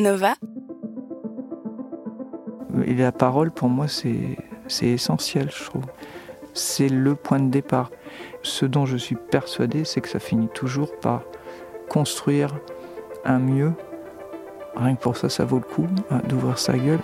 Nova la parole, pour moi, c'est c'est essentiel, je trouve. C'est le point de départ. Ce dont je suis persuadé, c'est que ça finit toujours par construire un mieux. Rien que pour ça, ça vaut le coup hein, d'ouvrir sa gueule.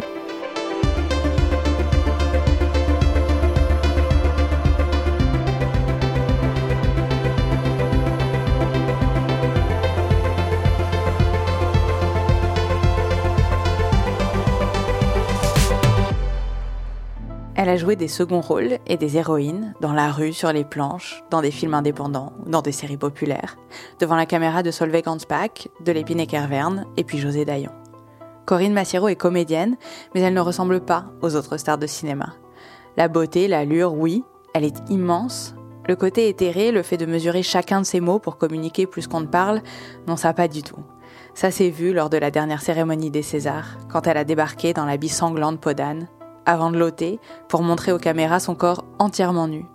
Elle a joué des seconds rôles et des héroïnes dans la rue, sur les planches, dans des films indépendants dans des séries populaires, devant la caméra de Solveig Hansbach, de Lépine et Kerverne et puis José Dayan. Corinne Massiero est comédienne, mais elle ne ressemble pas aux autres stars de cinéma. La beauté, l'allure, oui, elle est immense. Le côté éthéré, le fait de mesurer chacun de ses mots pour communiquer plus qu'on ne parle, non ça pas du tout. Ça s'est vu lors de la dernière cérémonie des Césars, quand elle a débarqué dans l'habit sanglant de Podane, avant de l'ôter pour montrer aux caméras son corps entièrement nu.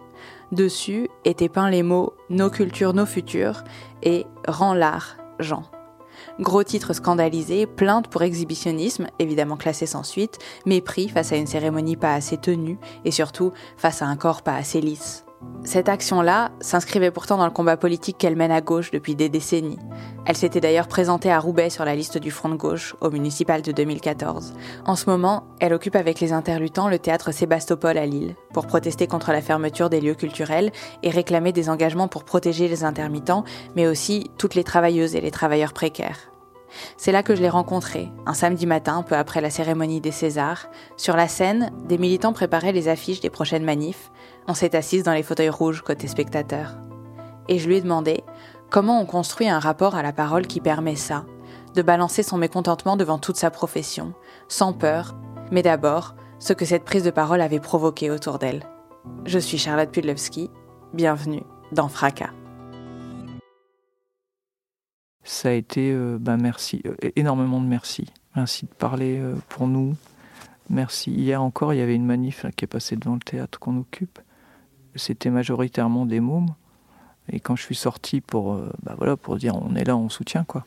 Dessus étaient peints les mots Nos cultures, nos futurs et Rends l'art, Jean. Gros titre scandalisé, plainte pour exhibitionnisme, évidemment classé sans suite, mépris face à une cérémonie pas assez tenue et surtout face à un corps pas assez lisse. Cette action-là s'inscrivait pourtant dans le combat politique qu'elle mène à gauche depuis des décennies. Elle s'était d'ailleurs présentée à Roubaix sur la liste du Front de gauche au municipal de 2014. En ce moment, elle occupe avec les interlutants le théâtre Sébastopol à Lille pour protester contre la fermeture des lieux culturels et réclamer des engagements pour protéger les intermittents, mais aussi toutes les travailleuses et les travailleurs précaires. C'est là que je l'ai rencontrée, un samedi matin, peu après la cérémonie des Césars. Sur la scène, des militants préparaient les affiches des prochaines manifs. On s'est assise dans les fauteuils rouges côté spectateur. Et je lui ai demandé comment on construit un rapport à la parole qui permet ça, de balancer son mécontentement devant toute sa profession, sans peur, mais d'abord ce que cette prise de parole avait provoqué autour d'elle. Je suis Charlotte Pudlewski, bienvenue dans Fracas. Ça a été, ben merci, euh, énormément de merci. Merci de parler euh, pour nous. Merci. Hier encore, il y avait une manif là, qui est passée devant le théâtre qu'on occupe. C'était majoritairement des mômes. Et quand je suis sorti pour, bah voilà, pour dire on est là, on soutient quoi.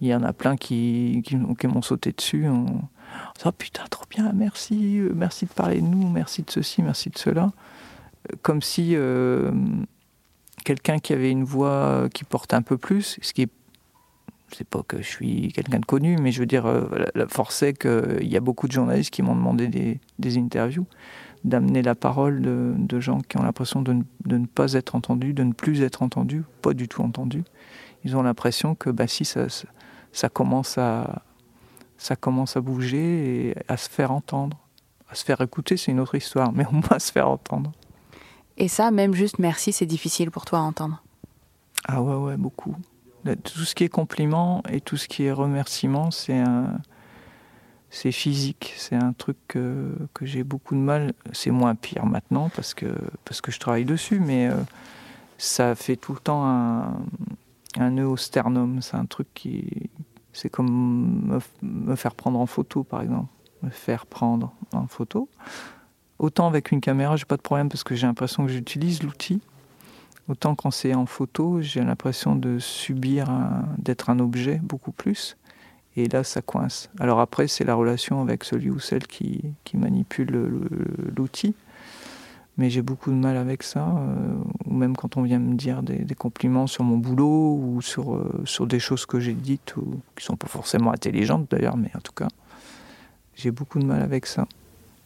Il y en a plein qui, qui, m'ont sauté dessus. On, oh putain, trop bien, merci, merci de parler de nous, merci de ceci, merci de cela. Comme si euh, quelqu'un qui avait une voix qui porte un peu plus, ce qui est c'est pas que je suis quelqu'un de connu, mais je veux dire, euh, la, la force qu'il y a beaucoup de journalistes qui m'ont demandé des, des interviews, d'amener la parole de, de, gens qui ont l'impression de, de, ne pas être entendus, de ne plus être entendus, pas du tout entendus. Ils ont l'impression que bah, si ça, ça, commence à, ça commence à bouger et à se faire entendre. À se faire écouter, c'est une autre histoire, mais au moins à se faire entendre. Et ça, même juste merci, c'est difficile pour toi à entendre Ah ouais, ouais, beaucoup tout ce qui est compliment et tout ce qui est remerciement, c'est un, c'est physique. C'est un truc que, j'ai beaucoup de mal. C'est moins pire maintenant parce que parce que je travaille dessus, mais euh, ça fait tout le temps un, un nœud au sternum. C'est un truc qui, c'est comme me, me, faire prendre en photo, par exemple, me faire prendre en photo. Autant avec une caméra, j'ai pas de problème parce que j'ai l'impression que j'utilise l'outil. Autant quand c'est en photo, j'ai l'impression de subir, d'être un objet beaucoup plus. Et là, ça coince. Alors après, c'est la relation avec celui ou celle qui, qui manipule l'outil. Mais j'ai beaucoup de mal avec ça. Euh, ou même quand on vient me dire des, des compliments sur mon boulot ou sur, euh, sur des choses que j'ai dites, ou, qui sont pas forcément intelligentes d'ailleurs, mais en tout cas, j'ai beaucoup de mal avec ça.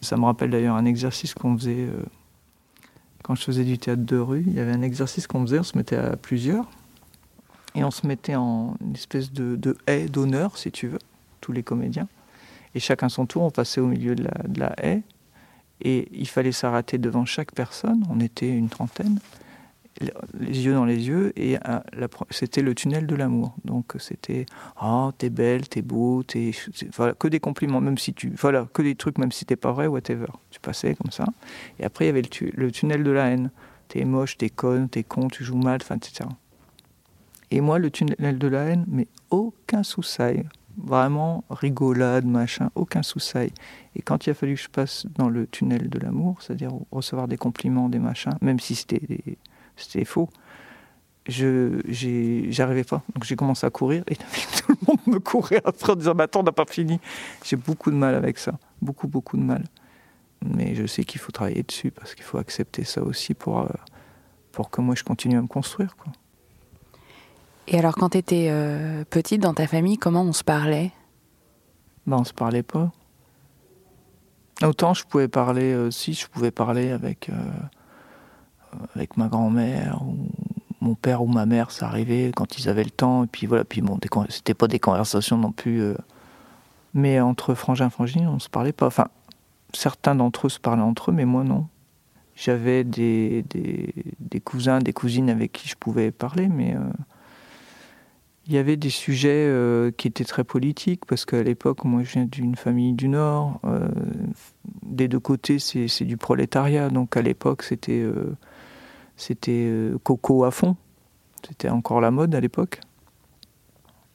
Ça me rappelle d'ailleurs un exercice qu'on faisait. Euh, quand je faisais du théâtre de rue, il y avait un exercice qu'on faisait, on se mettait à plusieurs, et on se mettait en une espèce de, haie d'honneur, si tu veux, tous les comédiens. Et chacun son tour, on passait au milieu de la, haie, et il fallait s'arrêter devant chaque personne, on était une trentaine, les yeux dans les yeux, et c'était le tunnel de l'amour. Donc c'était oh t'es belle, t'es beau, t'es voilà que des compliments, même si tu voilà que des trucs, même si t'es pas vrai, whatever. Tu passais comme ça. Et après il y avait le, le tunnel de la haine. T'es moche, t'es conne, t'es con, tu joues mal, enfin etc. Et moi le tunnel de la haine, mais aucun soussail vraiment rigolade, machin, aucun soussail. Et quand il a fallu que je passe dans le tunnel de l'amour, c'est-à-dire recevoir des compliments, des machins, même si c'était faux, je j'arrivais pas. Donc j'ai commencé à courir et tout le monde me courait après en disant bah, attends, on n'a pas fini. J'ai beaucoup de mal avec ça, beaucoup beaucoup de mal. Mais je sais qu'il faut travailler dessus parce qu'il faut accepter ça aussi pour euh, pour que moi je continue à me construire. Et alors, quand tu étais euh, petite dans ta famille, comment on se parlait? Ben, On se parlait pas. Autant je pouvais parler, euh, si je pouvais parler avec, euh, avec ma grand-mère ou mon père ou ma mère, ça arrivait quand ils avaient le temps. Et puis voilà, puis bon, c'était pas des conversations non plus. mais entre frangins et frangines, on se parlait pas. Enfin, certains d'entre eux se parlaient entre eux, mais moi non. J'avais des, des, des, cousins, des cousines avec qui je pouvais parler, mais il y avait des sujets euh, qui étaient très politiques, parce qu'à l'époque, moi je viens d'une famille du Nord, euh, des deux côtés c'est du prolétariat, donc à l'époque c'était euh, c'était coco à fond, c'était encore la mode à l'époque.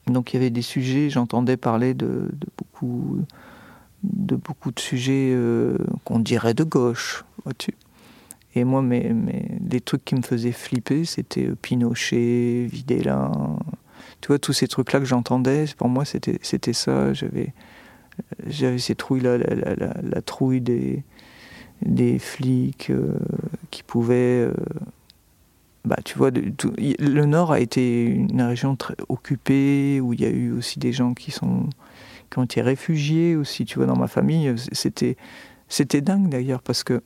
Donc il y avait des sujets, j'entendais parler de, beaucoup, de beaucoup de sujets qu'on dirait de gauche. Et moi, les trucs qui me faisaient flipper, c'était Pinochet, Videla, tu vois, tous ces trucs-là que j'entendais, pour moi, c'était, c'était ça. J'avais, j'avais ces trouilles-là, la, trouille des, des flics euh, qui pouvaient. Euh, bah, tu vois, le Nord a été une région très occupée, où il y a eu aussi des gens qui, sont, qui ont été réfugiés aussi, tu vois, dans ma famille. C'était, c'était dingue d'ailleurs, parce que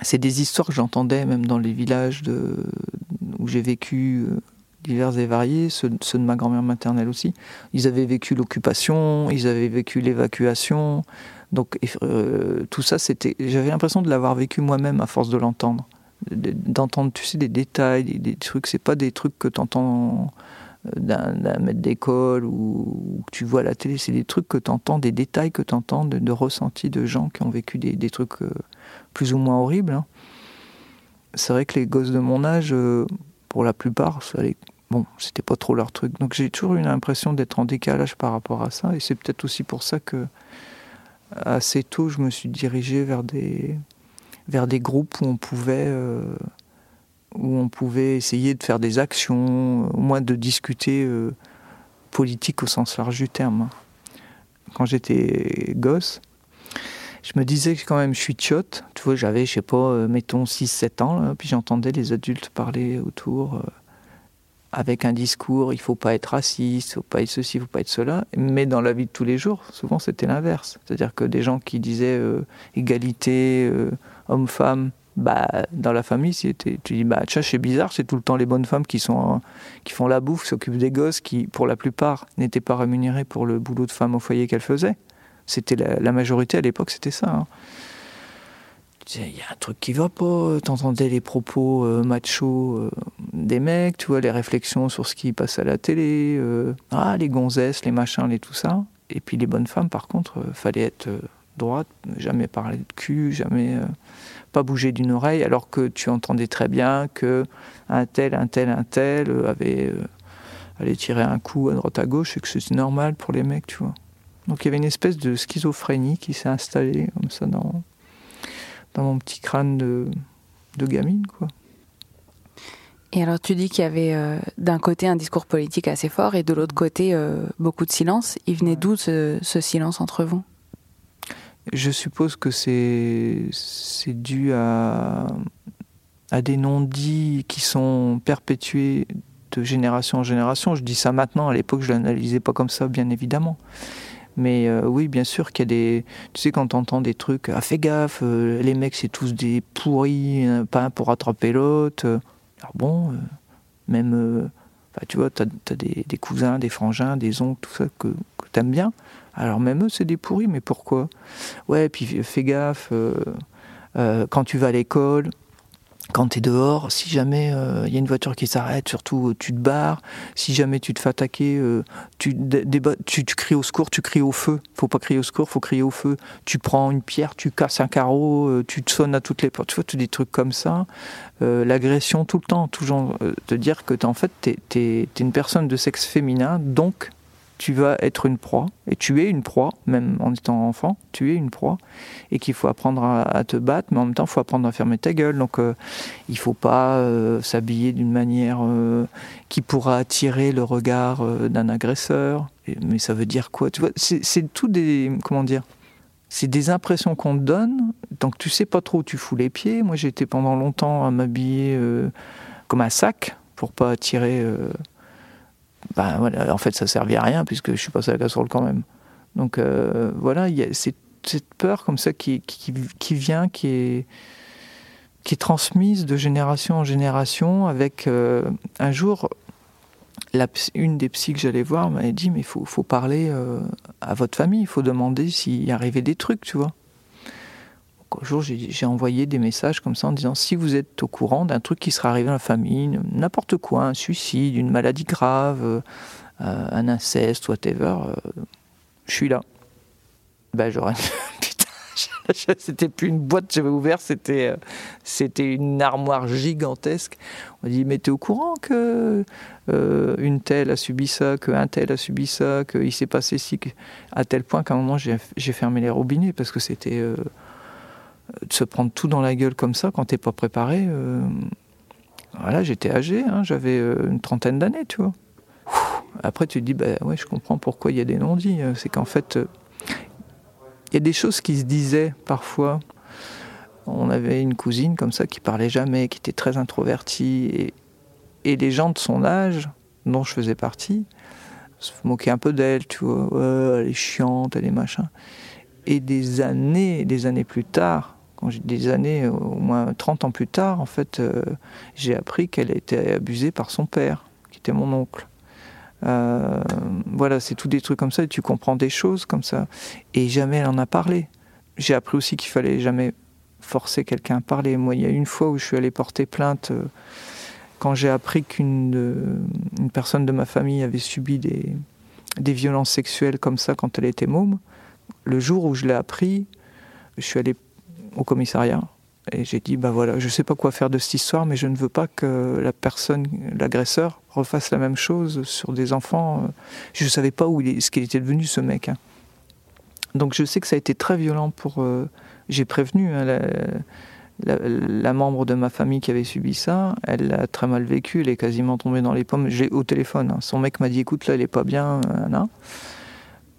c'est des histoires que j'entendais même dans les villages de, où j'ai vécu euh, divers et variés, ceux, de ma grand-mère maternelle aussi. Ils avaient vécu l'occupation, ils avaient vécu l'évacuation. Donc euh, tout ça, c'était, j'avais l'impression de l'avoir vécu moi-même à force de l'entendre, d'entendre, tu sais, des détails, des, trucs. C'est pas des trucs que tu entends euh, d'un, maître d'école ou, que tu vois à la télé. C'est des trucs que tu entends, des détails que tu entends, de, ressentis de gens qui ont vécu des, trucs euh, plus ou moins horribles. Hein. C'est vrai que les gosses de mon âge, pour la plupart, bon, c'était pas trop leur truc. Donc j'ai toujours eu l'impression d'être en décalage par rapport à ça. Et c'est peut-être aussi pour ça que assez tôt, je me suis dirigé vers des, vers des groupes où on pouvait, euh, où on pouvait essayer de faire des actions, au moins de discuter euh, politique au sens large du terme. Quand j'étais gosse, je me disais que quand même je suis tchotte. Tu vois, j'avais, je sais pas, euh, mettons 6-7 ans, puis j'entendais les adultes parler autour avec un discours, il faut pas être raciste, il faut pas être ceci, il faut pas être cela. Mais dans la vie de tous les jours, souvent c'était l'inverse. C'est-à-dire que des gens qui disaient euh, égalité, euh, homme-femme, bah, dans la famille, tu dis, bah, tcha, c'est bizarre, c'est tout le temps les bonnes femmes qui, sont, qui font la bouffe, s'occupent des gosses, qui, pour la plupart, n'étaient pas rémunérées pour le boulot de femme au foyer qu'elles faisaient. C'était la, majorité à l'époque, c'était ça. Hein il y a un truc qui va pas. T'entendais les propos euh, macho euh, des mecs, tu vois, les réflexions sur ce qui passe à la télé. Euh, ah, les gonzesses, les machins, les tout ça. Et puis les bonnes femmes, par contre, fallait être droite, jamais parler de cul, jamais pas bouger d'une oreille, alors que tu entendais très bien que un tel, un tel, un tel avait allait tirer un coup à droite à gauche et que c'est normal pour les mecs, tu vois. Donc il y avait une espèce de schizophrénie qui s'est installée comme ça dans, dans mon petit crâne de gamine, quoi. Et alors tu dis qu'il y avait euh, d'un côté un discours politique assez fort et de l'autre côté euh, beaucoup de silence. Il venait d'où ce, silence entre vous? Je suppose que c'est dû à, à des non-dits qui sont perpétués de génération en génération. Je dis ça maintenant, à l'époque je l'analysais pas comme ça, bien évidemment. Mais euh, oui, bien sûr qu'il y a des. Tu sais, quand t'entends des trucs, ah, fais gaffe, les mecs, c'est tous des pourris, pas un pour attraper l'autre. Alors bon, euh, même. Bah, tu vois, t'as as des, des, cousins, des frangins, des oncles, tout ça que, que t'aimes bien. Alors même eux, c'est des pourris, mais pourquoi? Ouais, puis fais gaffe, quand tu vas à l'école, quand tu es dehors, si jamais il euh, y a une voiture qui s'arrête, surtout euh, tu te barres. Si jamais tu te fais attaquer, euh, tu, tu, cries au secours, tu cries au feu. Faut pas crier au secours, faut crier au feu. Tu prends une pierre, tu casses un carreau, tu te sonnes à toutes les portes. Tu vois, tous des trucs comme ça. L'agression tout le temps, toujours te dire que en fait, tu es, une personne de sexe féminin, donc tu vas être une proie, et tu es une proie, même en étant enfant, tu es une proie, et qu'il faut apprendre à, te battre, mais en même temps, il faut apprendre à fermer ta gueule. Donc, euh, il ne faut pas euh, s'habiller d'une manière euh, qui pourra attirer le regard d'un agresseur. mais ça veut dire quoi? C'est tout des. Comment dire? C'est des impressions qu'on te donne, donc tu sais pas trop où tu fous les pieds. Moi, j'étais pendant longtemps à m'habiller comme un sac pour pas attirer ben, voilà, en fait, ça servait à rien puisque je suis passé à la casserole quand même. Donc euh, voilà, il y a cette, peur comme ça qui, qui, qui, vient, qui est, qui est transmise de génération en génération. Avec euh, un jour, la, une des psys que j'allais voir m'avait dit mais il faut, faut, parler euh, à votre famille, il faut demander s'il y arrivait des trucs, tu vois un jour, j'ai envoyé des messages comme ça en disant si vous êtes au courant d'un truc qui sera arrivé dans la famille, n'importe quoi, un suicide, une maladie grave, euh, un inceste, whatever, euh, je suis là. Ben j'aurais. Putain, c'était plus une boîte que j'avais ouverte, c'était, euh, c'était une armoire gigantesque. On dit mais t'es au courant que une telle a subi ça, qu'un tel a subi ça, qu'il s'est passé ci, à tel point qu'à un moment j'ai, fermé les robinets parce que c'était de se prendre tout dans la gueule comme ça quand t'es pas préparé. Euh, voilà, j'étais âgé, hein, j'avais euh, une trentaine d'années, tu vois. Après, tu te dis, bah ouais, je comprends pourquoi il y a des non-dits. Euh, c'est qu'en fait, il y a des choses qui se disaient parfois. On avait une cousine comme ça qui parlait jamais, qui était très introvertie. Et, et les gens de son âge, dont je faisais partie, se moquaient un peu d'elle, tu vois. elle est chiante, elle est machin. Et des années, des années plus tard, des années, au moins 30 ans plus tard, en fait, euh, j'ai appris qu'elle était abusée par son père, qui était mon oncle. Euh, voilà, c'est tout des trucs comme ça, et tu comprends des choses comme ça. Et jamais elle en a parlé. J'ai appris aussi qu'il fallait jamais forcer quelqu'un à parler. Moi, il y a une fois où je suis allé porter plainte, euh, quand j'ai appris qu'une une personne de ma famille avait subi des, des violences sexuelles comme ça quand elle était môme le jour où je l'ai appris, je suis allé au commissariat et j'ai dit, bah voilà, je ne sais pas quoi faire de cette histoire, mais je ne veux pas que la personne, l'agresseur, refasse la même chose sur des enfants. Je ne savais pas où il ce qu'il était devenu ce mec. Hein. Donc je sais que ça a été très violent pour. Euh, j'ai prévenu hein, la, membre de ma famille qui avait subi ça. Elle a très mal vécu. Elle est quasiment tombée dans les pommes. J'ai au téléphone. Hein. Son mec m'a dit, écoute, là, elle est pas bien. Là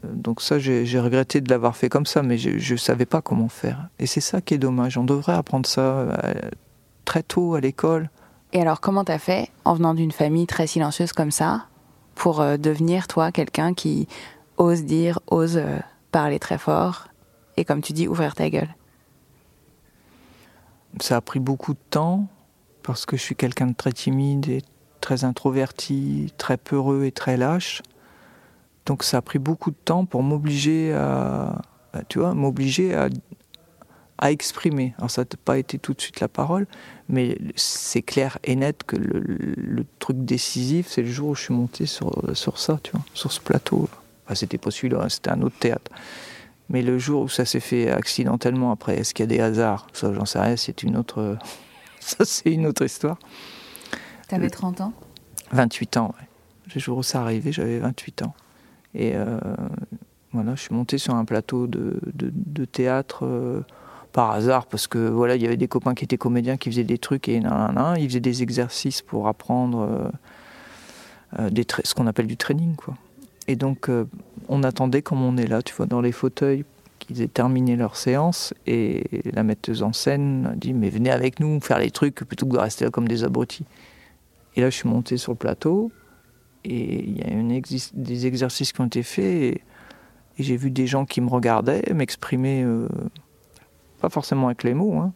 donc ça, j'ai regretté de l'avoir fait comme ça, mais je ne savais pas comment faire. Et c'est ça qui est dommage. On devrait apprendre ça euh, très tôt à l'école. Et alors, comment t'as fait, en venant d'une famille très silencieuse comme ça, pour euh, devenir, toi, quelqu'un qui ose dire, ose euh, parler très fort, et comme tu dis, ouvrir ta gueule? Ça a pris beaucoup de temps, parce que je suis quelqu'un de très timide et très introverti, très peureux et très lâche. Donc ça a pris beaucoup de temps pour m'obliger à, tu vois, m'obliger à, à, exprimer. Alors ça n'a pas été tout de suite la parole, mais c'est clair et net que le, truc décisif, c'est le jour où je suis monté sur, sur ça, tu vois, sur ce plateau. Enfin, c'était pas celui-là, hein, c'était un autre théâtre. Mais le jour où ça s'est fait accidentellement, après, est-ce qu'il y a des hasards? Ça, j'en sais rien, c'est une autre... ça, c'est une autre histoire. T'avais 30 ans? 28 ans, ouais. Le jour où ça arrivait, j'avais 28 ans. Et euh, voilà, je suis monté sur un plateau de, de, théâtre euh, par hasard parce que voilà, il y avait des copains qui étaient comédiens qui faisaient des trucs et nan, nan, ils faisaient des exercices pour apprendre euh, ce qu'on appelle du training. Et donc on attendait comme on est là, tu vois, dans les fauteuils qu'ils aient terminé leur séance et la metteuse en scène a dit mais venez avec nous faire les trucs plutôt que de rester là comme des abrutis. Et là je suis monté sur le plateau et il y a une des exercices qui ont été faits et, j'ai vu des gens qui me regardaient m'exprimer, euh, pas forcément avec les mots. Hein.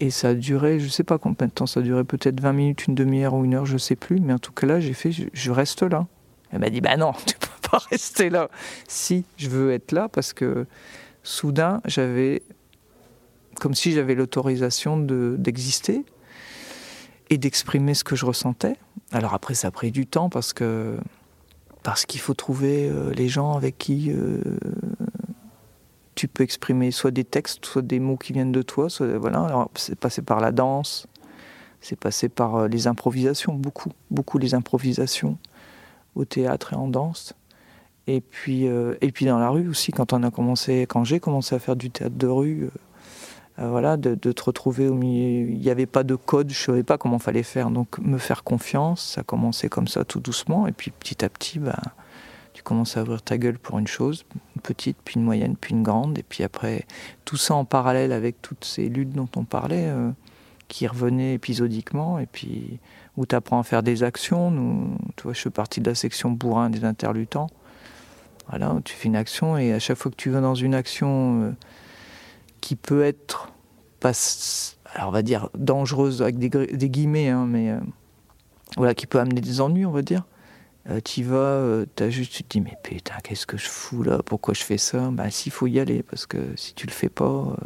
Et ça a duré, je sais pas combien de temps ça a duré, peut-être 20 minutes, une demi-heure ou une heure, je sais plus. Mais en tout cas là, j'ai fait, je, reste là. Elle m'a dit, bah non, tu peux pas rester là. Si, je veux être là parce que soudain, j'avais comme si j'avais l'autorisation d'exister et d'exprimer ce que je ressentais. Alors après, ça a pris du temps parce que parce qu'il faut trouver euh, les gens avec qui euh, tu peux exprimer soit des textes, soit des mots qui viennent de toi. Voilà. Alors c'est passé par la danse, c'est passé par euh, les improvisations, beaucoup, beaucoup les improvisations au théâtre et en danse. Et puis, et puis dans la rue aussi, quand on a commencé, quand j'ai commencé à faire du théâtre de rue, voilà, de, te retrouver au milieu. Il n'y avait pas de code, je ne savais pas comment fallait faire. Donc me faire confiance, ça commençait comme ça tout doucement. Et puis petit à petit, bah, tu commences à ouvrir ta gueule pour une chose, une petite, puis une moyenne, puis une grande. Et puis après, tout ça en parallèle avec toutes ces luttes dont on parlait, euh, qui revenaient épisodiquement. Et puis où tu apprends à faire des actions. Nous, tu vois, je suis parti de la section bourrin des interlutants. Voilà, tu fais une action et à chaque fois que tu vas dans une action... Euh, qui peut être, pas, alors on va dire, dangereuse avec des, guillemets, hein, mais euh, voilà, qui peut amener des ennuis, on va dire. Euh, tu vas, euh, as juste, tu te dis, mais putain, qu'est-ce que je fous là? Pourquoi je fais ça? Ben, s'il faut y aller, parce que si tu le fais pas,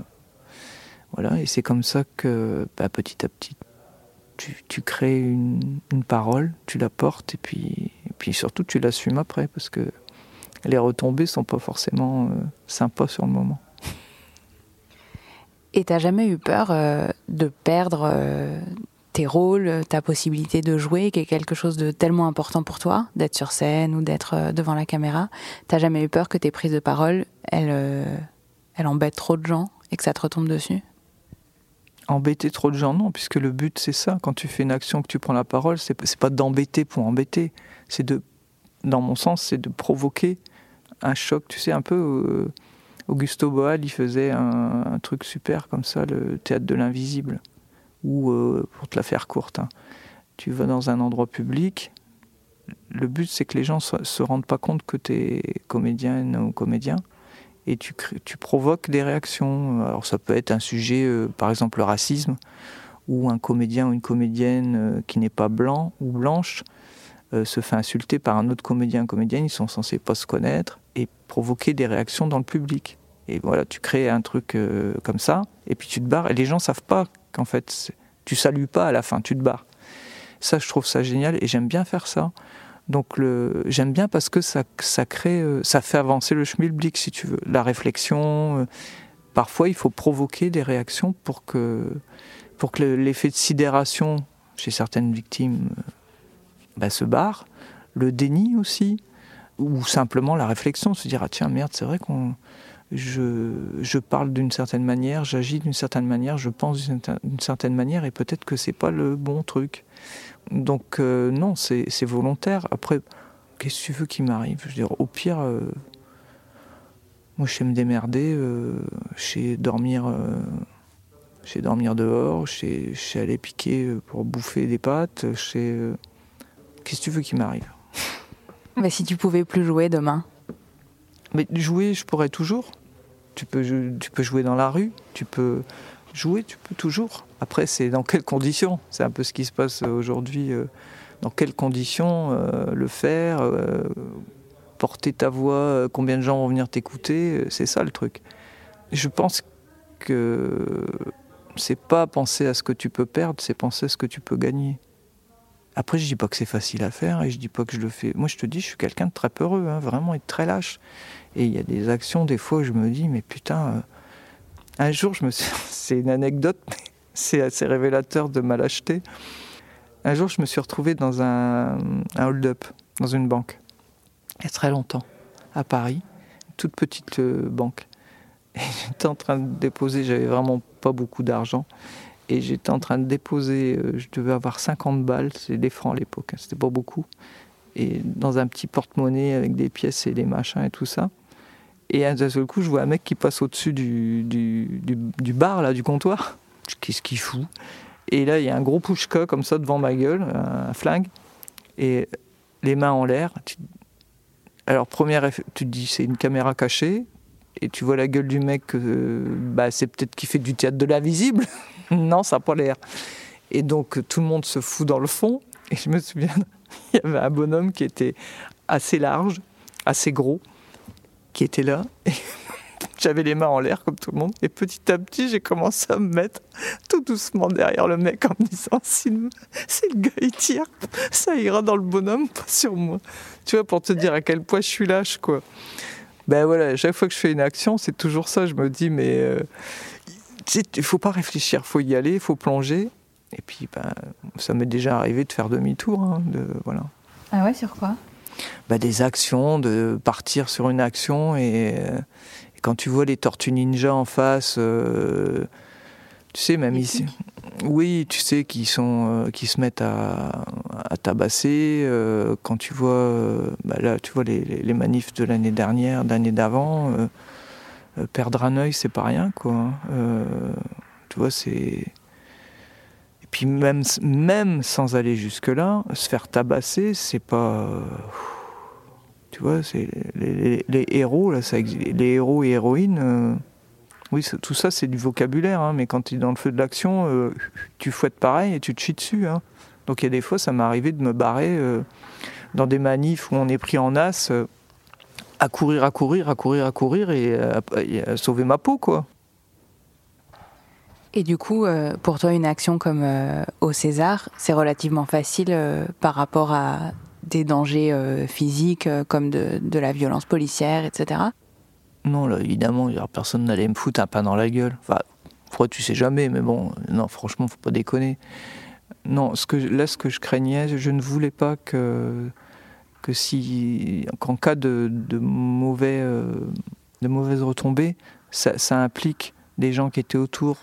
voilà, et c'est comme ça que, bah, petit à petit, tu, crées une, parole, tu la portes, et puis, et puis surtout, tu l'assumes après, parce que les retombées sont pas forcément sympas sur le moment. Et t'as jamais eu peur euh, de perdre euh, tes rôles, ta possibilité de jouer, qui est quelque chose de tellement important pour toi, d'être sur scène ou d'être euh, devant la caméra? T'as jamais eu peur que tes prises de parole, elles, elles embêtent trop de gens et que ça te retombe dessus? Embêter trop de gens, non, puisque le but c'est ça. Quand tu fais une action, que tu prends la parole, c'est pas d'embêter pour embêter. C'est de, dans mon sens, c'est de provoquer un choc, tu sais, un peu Augusto Boal, il faisait un, truc super comme ça, le théâtre de l'invisible. Ou, euh, pour te la faire courte, hein, tu vas dans un endroit public, le but c'est que les gens se, se rendent pas compte que tu es comédienne ou comédien, et tu, tu provoques des réactions. Alors ça peut être un sujet, euh, par exemple le racisme, ou un comédien ou une comédienne euh, qui n'est pas blanc ou blanche se fait insulter par un autre comédien ou comédienne, ils sont censés pas se connaître, et provoquer des réactions dans le public. Et voilà, tu crées un truc euh, comme ça, et puis tu te barres, et les gens savent pas qu'en fait, tu salues pas à la fin, tu te barres. Ça, je trouve ça génial, et j'aime bien faire ça. Donc le, j'aime bien parce que ça, ça crée, euh, ça fait avancer le schmilblick, si tu veux, la réflexion. Euh, parfois, il faut provoquer des réactions pour que, pour que l'effet de sidération chez certaines victimes bah, se barre. Le déni aussi, ou simplement la réflexion, se dire ah tiens merde, c'est vrai qu'on je, parle d'une certaine manière, j'agis d'une certaine manière, je pense d'une certaine manière, et peut-être que c'est pas le bon truc. Donc euh, non, c'est volontaire. Après, qu'est-ce que tu veux qui m'arrive? Je veux dire, au pire, euh, moi je sais me démerder, euh, je sais dormir, je sais dormir dehors, je sais, aller piquer pour bouffer des pâtes, je sais. qu'est-ce que tu veux qui m'arrive? Mais si tu pouvais plus jouer demain? Mais jouer, je pourrais toujours tu peux, jouer dans la rue, tu peux jouer, tu peux toujours. Après, c'est dans quelles conditions? C'est un peu ce qui se passe aujourd'hui. Euh, dans quelles conditions euh, le faire euh, Porter ta voix Combien de gens vont venir t'écouter C'est ça le truc. Je pense que c'est pas penser à ce que tu peux perdre, c'est penser à ce que tu peux gagner. Après, je dis pas que c'est facile à faire et je dis pas que je le fais. Moi, je te dis, je suis quelqu'un de très peureux, hein, vraiment et très lâche. Et il y a des actions, des fois, où je me dis, mais putain, euh, un jour, je me suis... c'est une anecdote, mais c'est assez révélateur de ma lâcheté. Un jour, je me suis retrouvé dans un, un hold-up, dans une banque, il y a très longtemps, à Paris, une toute petite euh, banque. Et j'étais en train de déposer, j'avais vraiment pas beaucoup d'argent. Et j'étais en train de déposer, euh, je devais avoir 50 balles, c'est des francs à l'époque, hein, c'était pas beaucoup. Et dans un petit porte-monnaie avec des pièces et des machins et tout ça. Et à un seul coup, je vois un mec qui passe au-dessus du, du, du, bar, là, du comptoir. Qu'est-ce qu'il fout Et là, il y a un gros pushka comme ça devant ma gueule, un flingue, et les mains en l'air. Alors, première, tu te dis, c'est une caméra cachée, et tu vois la gueule du mec, bah, c'est peut-être qu'il fait du théâtre de l'invisible. non, ça n'a pas l'air. Et donc, tout le monde se fout dans le fond. Et je me souviens, il y avait un bonhomme qui était assez large, assez gros, qui était là. J'avais les mains en l'air comme tout le monde. Et petit à petit, j'ai commencé à me mettre tout doucement derrière le mec en me disant si le, gars il tire, ça ira dans le bonhomme, pas sur moi. Tu vois, pour te dire à quel point je suis lâche, quoi. Ben voilà, chaque fois que je fais une action, c'est toujours ça. Je me dis, mais euh, il faut pas réfléchir, faut y aller, il faut plonger. Et puis, ben, ça m'est déjà arrivé de faire demi-tour. Hein, de, voilà. Ah ouais, sur quoi? Ben, Des actions, de partir sur une action. Et, euh, quand tu vois les tortues ninja en face, euh, tu sais, même ici. Oui, tu sais, qui, sont, euh, qui se mettent à, tabasser. quand tu vois, ben là, tu vois les, les manifs de l'année dernière, d'année d'avant, perdre un œil, c'est pas rien, quoi. Hein. tu vois, c'est puis même, même sans aller jusque-là, se faire tabasser, c'est pas. Tu vois, c'est les, héros, là, les héros et héroïnes. Euh, oui, tout ça, c'est du vocabulaire, hein, mais quand tu es dans le feu de l'action, euh, tu fouettes pareil et tu te chies dessus. Hein. Donc il y a des fois, ça m'est arrivé de me barrer euh, dans des manifs où on est pris en as, à courir, à courir, à courir, à courir et à sauver ma peau, quoi. Et du coup, euh, pour toi, une action comme euh, au César, c'est relativement facile euh, par rapport à des dangers physiques comme de, la violence policière, etc. Non, là, évidemment, personne n'allait me foutre un pain dans la gueule. Enfin, tu sais jamais, mais bon, non, franchement, faut pas déconner. Non, ce que, là, ce que je craignais, je ne voulais pas que, que si, qu'en cas de, de, mauvais, de mauvaises retombées, ça, implique des gens qui étaient autour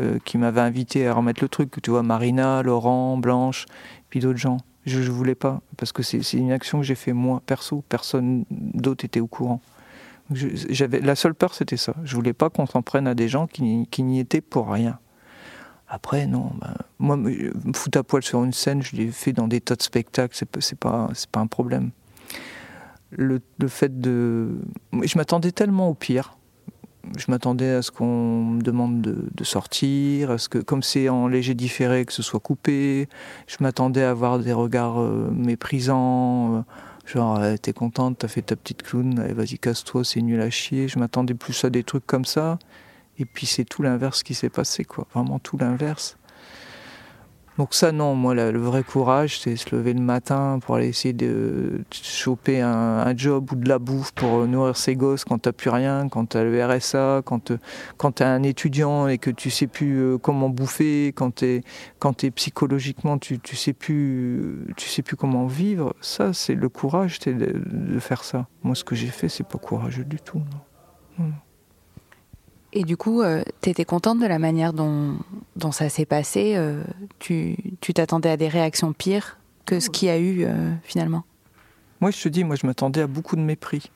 euh, qui m'avaient invité à remettre le truc. Tu vois, Marina, Laurent, Blanche, puis d'autres gens. Je ne voulais pas, parce que c'est une action que j'ai fait moi, perso. Personne d'autre était au courant. J'avais La seule peur, c'était ça. Je voulais pas qu'on s'en prenne à des gens qui n'y étaient pour rien. Après, non. Ben, moi, me foutre à poil sur une scène, je l'ai fait dans des tas de spectacles, c'est pas, pas un problème. Le, le fait de. Je m'attendais tellement au pire je m'attendais à ce qu'on me demande de, sortir, à ce que, comme c'est en léger différé, que ce soit coupé. Je m'attendais à avoir des regards euh, méprisants, euh, genre t'es contente, t'as fait ta petite clown, allez vas-y casse-toi, c'est nul à chier. Je m'attendais plus à des trucs comme ça. Et puis c'est tout l'inverse qui s'est passé, quoi. Vraiment tout l'inverse. Donc ça, non, moi, le vrai courage, c'est se lever le matin pour aller essayer de, choper un, job ou de la bouffe pour nourrir ses gosses quand t'as plus rien, quand t'as le RSA, quand, quand t'es un étudiant et que tu sais plus euh, comment bouffer, quand t'es quand es psychologiquement, tu, tu sais plus tu sais plus comment vivre. Ça, c'est le courage, c'est de, faire ça. Moi, ce que j'ai fait, c'est pas courageux du tout. non. Et du coup, euh, tu étais contente de la manière dont, ça s'est passé euh, Tu t'attendais à des réactions pires que ce qu'il y a eu euh, finalement? Moi, je te dis, moi, je m'attendais à beaucoup de mépris,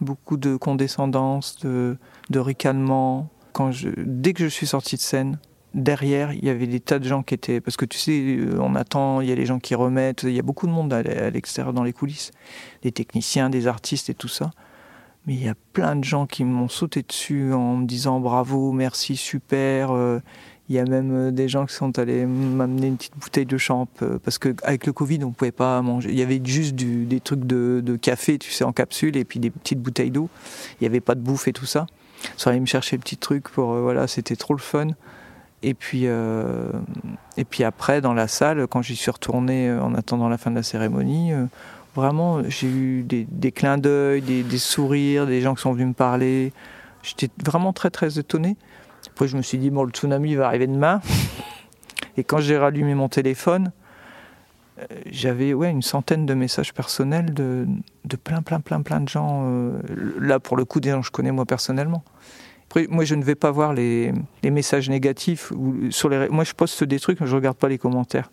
beaucoup de condescendance, de, de ricanement. Quand dès que je suis sorti de scène, derrière, il y avait des tas de gens qui étaient. Parce que tu sais, on attend, il y a les gens qui remettent, il y a beaucoup de monde à l'extérieur dans les coulisses, des techniciens, des artistes et tout ça. Mais il y a plein de gens qui m'ont sauté dessus en me disant bravo, merci, super. Euh, il y a même euh, des gens qui sont allés m'amener une petite bouteille de champ euh, parce qu'avec le Covid, on ne pouvait pas manger. Il y avait juste des trucs de, café, tu sais, en capsule et puis des petites bouteilles d'eau. Il n'y avait pas de bouffe et tout ça. Ils sont allés me chercher des petits trucs pour. voilà, c'était trop le fun. Et puis, et puis après, dans la salle, quand j'y suis retourné en attendant la fin de la cérémonie, Vraiment, j'ai eu des, clins d'œil, des, sourires, des gens qui sont venus me parler. J'étais vraiment très très étonné. Après, je me suis dit, bon, le tsunami va arriver demain. Et quand j'ai rallumé mon téléphone, euh, j'avais ouais, une centaine de messages personnels de, plein, plein, plein, plein de gens. Euh, là, pour le coup, des gens que je connais moi personnellement. Après, moi, je ne vais pas voir les, messages négatifs. Ou sur les, moi, je poste des trucs, mais je ne regarde pas les commentaires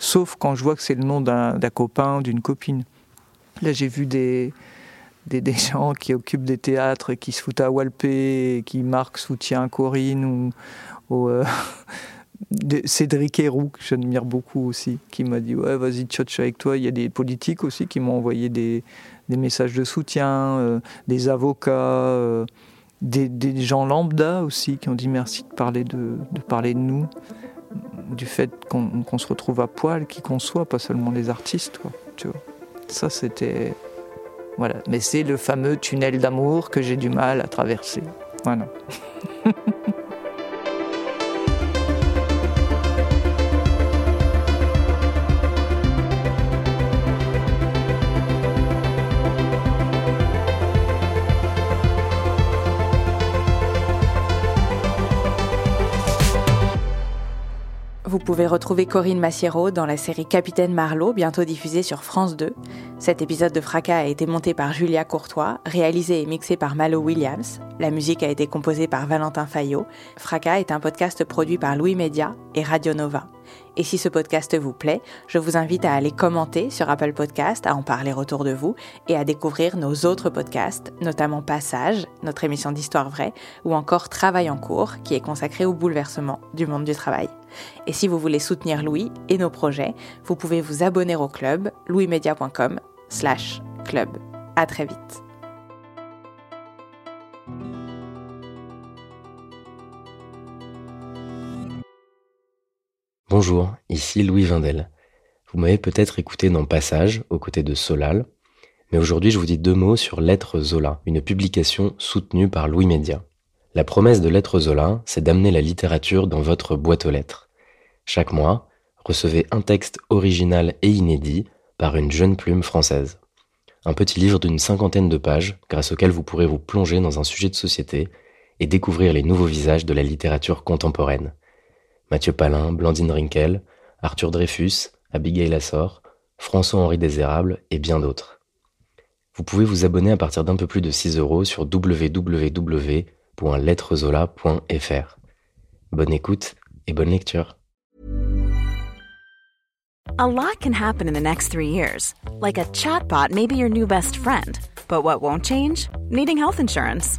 sauf quand je vois que c'est le nom d'un copain ou d'une copine. Là, j'ai vu des, des, gens qui occupent des théâtres, qui se foutent à Walpé, qui Marc soutient Corinne, ou, euh, Cédric Héroux, que j'admire beaucoup aussi, qui m'a dit Ouais, vas-y, tchatch avec toi. Il y a des politiques aussi qui m'ont envoyé des, messages de soutien, euh, des avocats. Euh, des, gens lambda aussi qui ont dit merci de parler de, de parler de nous du fait qu'on se retrouve à poil, qui qu'on soit, pas seulement les artistes. Ça, c'était. Voilà. Mais c'est le fameux tunnel d'amour que j'ai du mal à traverser. Voilà. pouvez retrouver Corinne Massiero dans la série Capitaine Marlowe, bientôt diffusée sur France 2. Cet épisode de Fracas a été monté par Julia Courtois, réalisé et mixé par Malo Williams. La musique a été composée par Valentin Fayot. Fracas est un podcast produit par Louis Média et Radio Nova. Et si ce podcast vous plaît, je vous invite à aller commenter sur Apple Podcast, à en parler autour de vous et à découvrir nos autres podcasts, notamment Passage, notre émission d'histoire vraie, ou encore Travail en cours, qui est consacré au bouleversement du monde du travail. Et si vous voulez soutenir Louis et nos projets, vous pouvez vous abonner au club louismedia.com slash club. À très vite. Bonjour, ici Louis Vindel. Vous m'avez peut-être écouté dans Passage, aux côtés de Solal, mais aujourd'hui je vous dis deux mots sur Lettres Zola, une publication soutenue par Louis Média. La promesse de Lettres Zola, c'est d'amener la littérature dans votre boîte aux lettres. Chaque mois, recevez un texte original et inédit par une jeune plume française. Un petit livre d'une cinquantaine de pages grâce auquel vous pourrez vous plonger dans un sujet de société et découvrir les nouveaux visages de la littérature contemporaine. Mathieu Palin, Blandine Rinkel, Arthur Dreyfus, Abigail Assor, François-Henri Désérable et bien d'autres. Vous pouvez vous abonner à partir d'un peu plus de 6 euros sur www.lettrezola.fr. Bonne écoute et bonne lecture. A lot can happen in the next three years. Like a chatbot may be your new best friend. But what won't change? Needing health insurance.